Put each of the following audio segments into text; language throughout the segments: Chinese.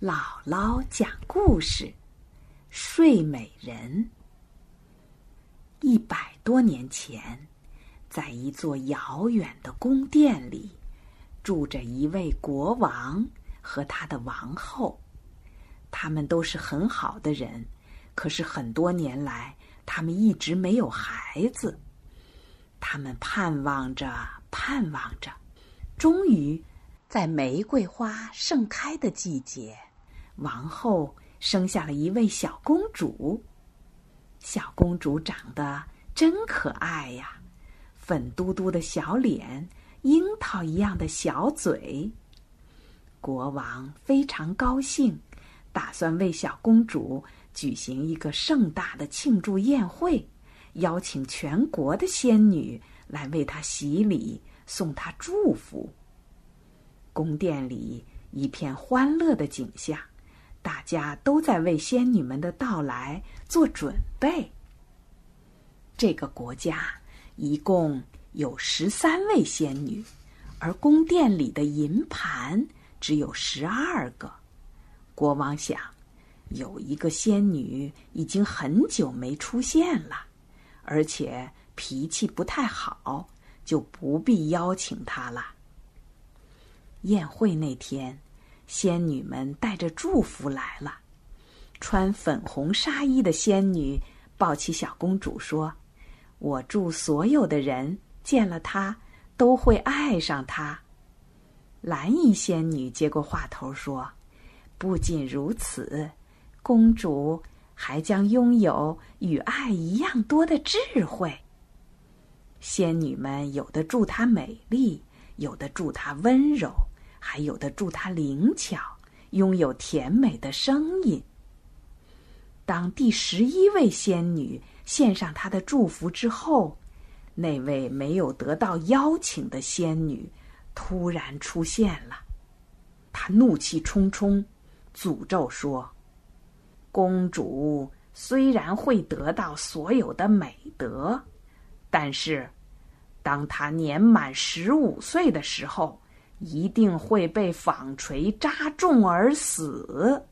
姥姥讲故事，《睡美人》。一百多年前，在一座遥远的宫殿里，住着一位国王和他的王后。他们都是很好的人，可是很多年来，他们一直没有孩子。他们盼望着，盼望着，终于，在玫瑰花盛开的季节。王后生下了一位小公主，小公主长得真可爱呀，粉嘟嘟的小脸，樱桃一样的小嘴。国王非常高兴，打算为小公主举行一个盛大的庆祝宴会，邀请全国的仙女来为她洗礼，送她祝福。宫殿里一片欢乐的景象。大家都在为仙女们的到来做准备。这个国家一共有十三位仙女，而宫殿里的银盘只有十二个。国王想，有一个仙女已经很久没出现了，而且脾气不太好，就不必邀请她了。宴会那天。仙女们带着祝福来了。穿粉红纱衣的仙女抱起小公主说：“我祝所有的人见了她都会爱上她。”蓝衣仙女接过话头说：“不仅如此，公主还将拥有与爱一样多的智慧。”仙女们有的祝她美丽，有的祝她温柔。还有的祝她灵巧，拥有甜美的声音。当第十一位仙女献上她的祝福之后，那位没有得到邀请的仙女突然出现了。她怒气冲冲，诅咒说：“公主虽然会得到所有的美德，但是，当她年满十五岁的时候。”一定会被纺锤扎中而死。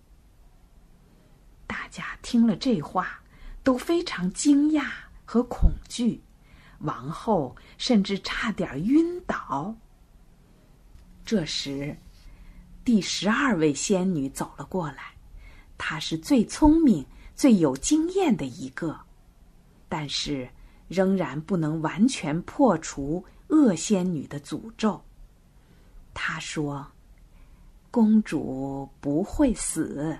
大家听了这话，都非常惊讶和恐惧，王后甚至差点晕倒。这时，第十二位仙女走了过来，她是最聪明、最有经验的一个，但是仍然不能完全破除恶仙女的诅咒。他说：“公主不会死，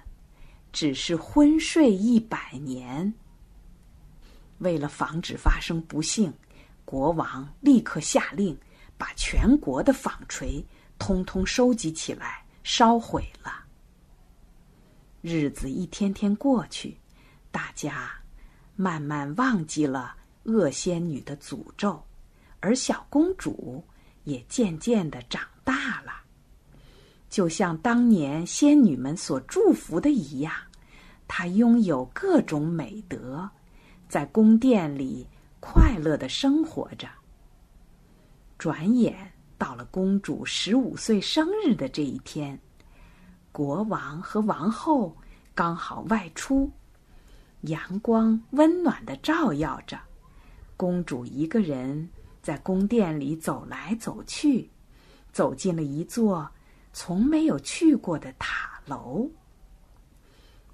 只是昏睡一百年。”为了防止发生不幸，国王立刻下令把全国的纺锤通通收集起来烧毁了。日子一天天过去，大家慢慢忘记了恶仙女的诅咒，而小公主也渐渐的长。大了，就像当年仙女们所祝福的一样，她拥有各种美德，在宫殿里快乐的生活着。转眼到了公主十五岁生日的这一天，国王和王后刚好外出，阳光温暖的照耀着，公主一个人在宫殿里走来走去。走进了一座从没有去过的塔楼。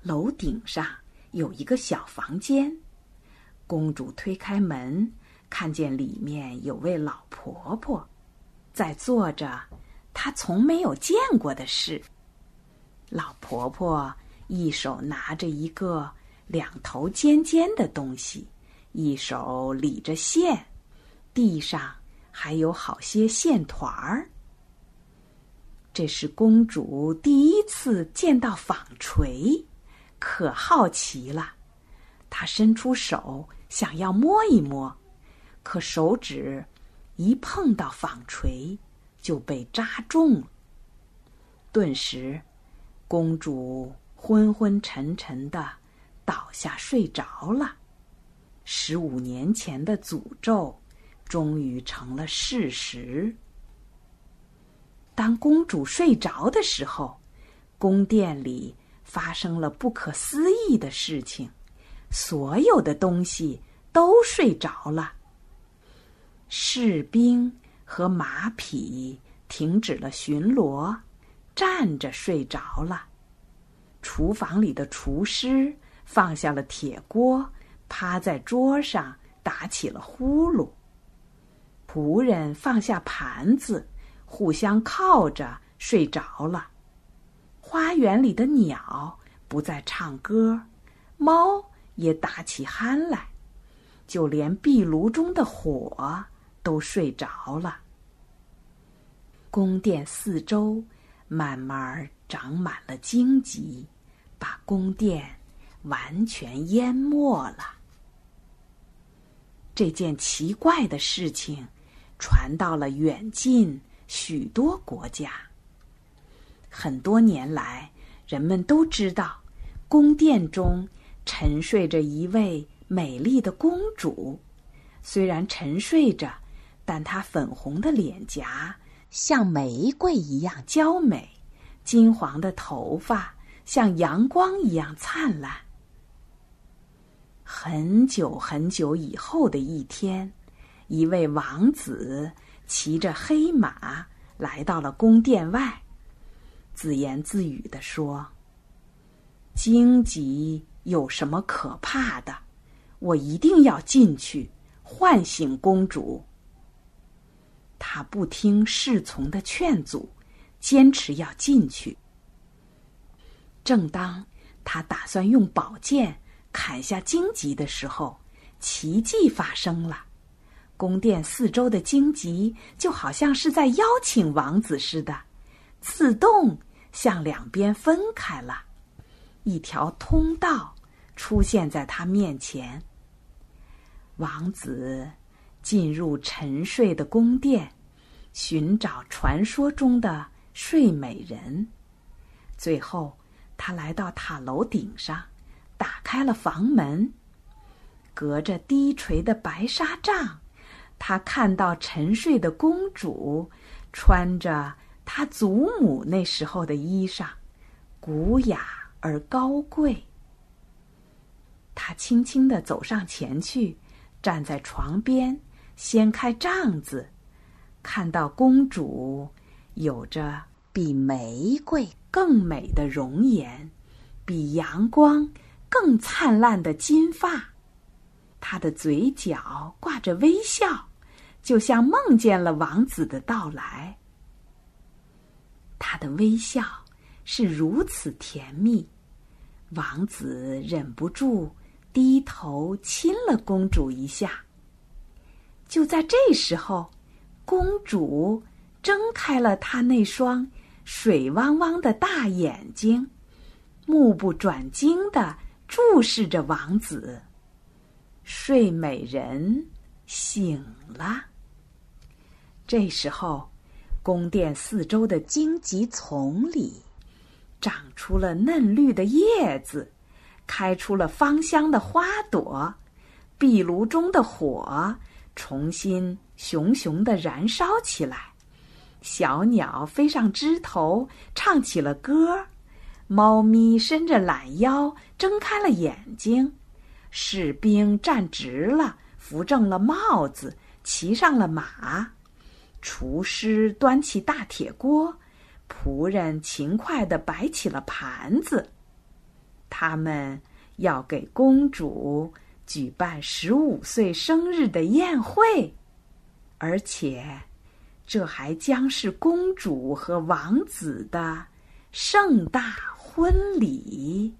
楼顶上有一个小房间，公主推开门，看见里面有位老婆婆，在做着她从没有见过的事。老婆婆一手拿着一个两头尖尖的东西，一手理着线，地上还有好些线团儿。这是公主第一次见到纺锤，可好奇了。她伸出手想要摸一摸，可手指一碰到纺锤就被扎中了。顿时，公主昏昏沉沉的倒下睡着了。十五年前的诅咒终于成了事实。当公主睡着的时候，宫殿里发生了不可思议的事情，所有的东西都睡着了。士兵和马匹停止了巡逻，站着睡着了。厨房里的厨师放下了铁锅，趴在桌上打起了呼噜。仆人放下盘子，互相靠着睡着了。花园里的鸟不再唱歌，猫也打起鼾来，就连壁炉中的火都睡着了。宫殿四周慢慢长满了荆棘。把宫殿完全淹没了。这件奇怪的事情传到了远近许多国家。很多年来，人们都知道，宫殿中沉睡着一位美丽的公主。虽然沉睡着，但她粉红的脸颊像玫瑰一样娇美，金黄的头发。像阳光一样灿烂。很久很久以后的一天，一位王子骑着黑马来到了宫殿外，自言自语地说：“荆棘有什么可怕的？我一定要进去唤醒公主。”他不听侍从的劝阻，坚持要进去。正当他打算用宝剑砍下荆棘的时候，奇迹发生了。宫殿四周的荆棘就好像是在邀请王子似的，自动向两边分开了，一条通道出现在他面前。王子进入沉睡的宫殿，寻找传说中的睡美人，最后。他来到塔楼顶上，打开了房门。隔着低垂的白纱帐，他看到沉睡的公主，穿着她祖母那时候的衣裳，古雅而高贵。他轻轻地走上前去，站在床边，掀开帐子，看到公主有着比玫瑰。更美的容颜，比阳光更灿烂的金发，她的嘴角挂着微笑，就像梦见了王子的到来。她的微笑是如此甜蜜，王子忍不住低头亲了公主一下。就在这时候，公主睁开了她那双。水汪汪的大眼睛，目不转睛的注视着王子。睡美人醒了。这时候，宫殿四周的荆棘丛里长出了嫩绿的叶子，开出了芳香的花朵，壁炉中的火重新熊熊的燃烧起来。小鸟飞上枝头，唱起了歌儿；猫咪伸着懒腰，睁开了眼睛；士兵站直了，扶正了帽子，骑上了马；厨师端起大铁锅，仆人勤快地摆起了盘子。他们要给公主举办十五岁生日的宴会，而且。这还将是公主和王子的盛大婚礼。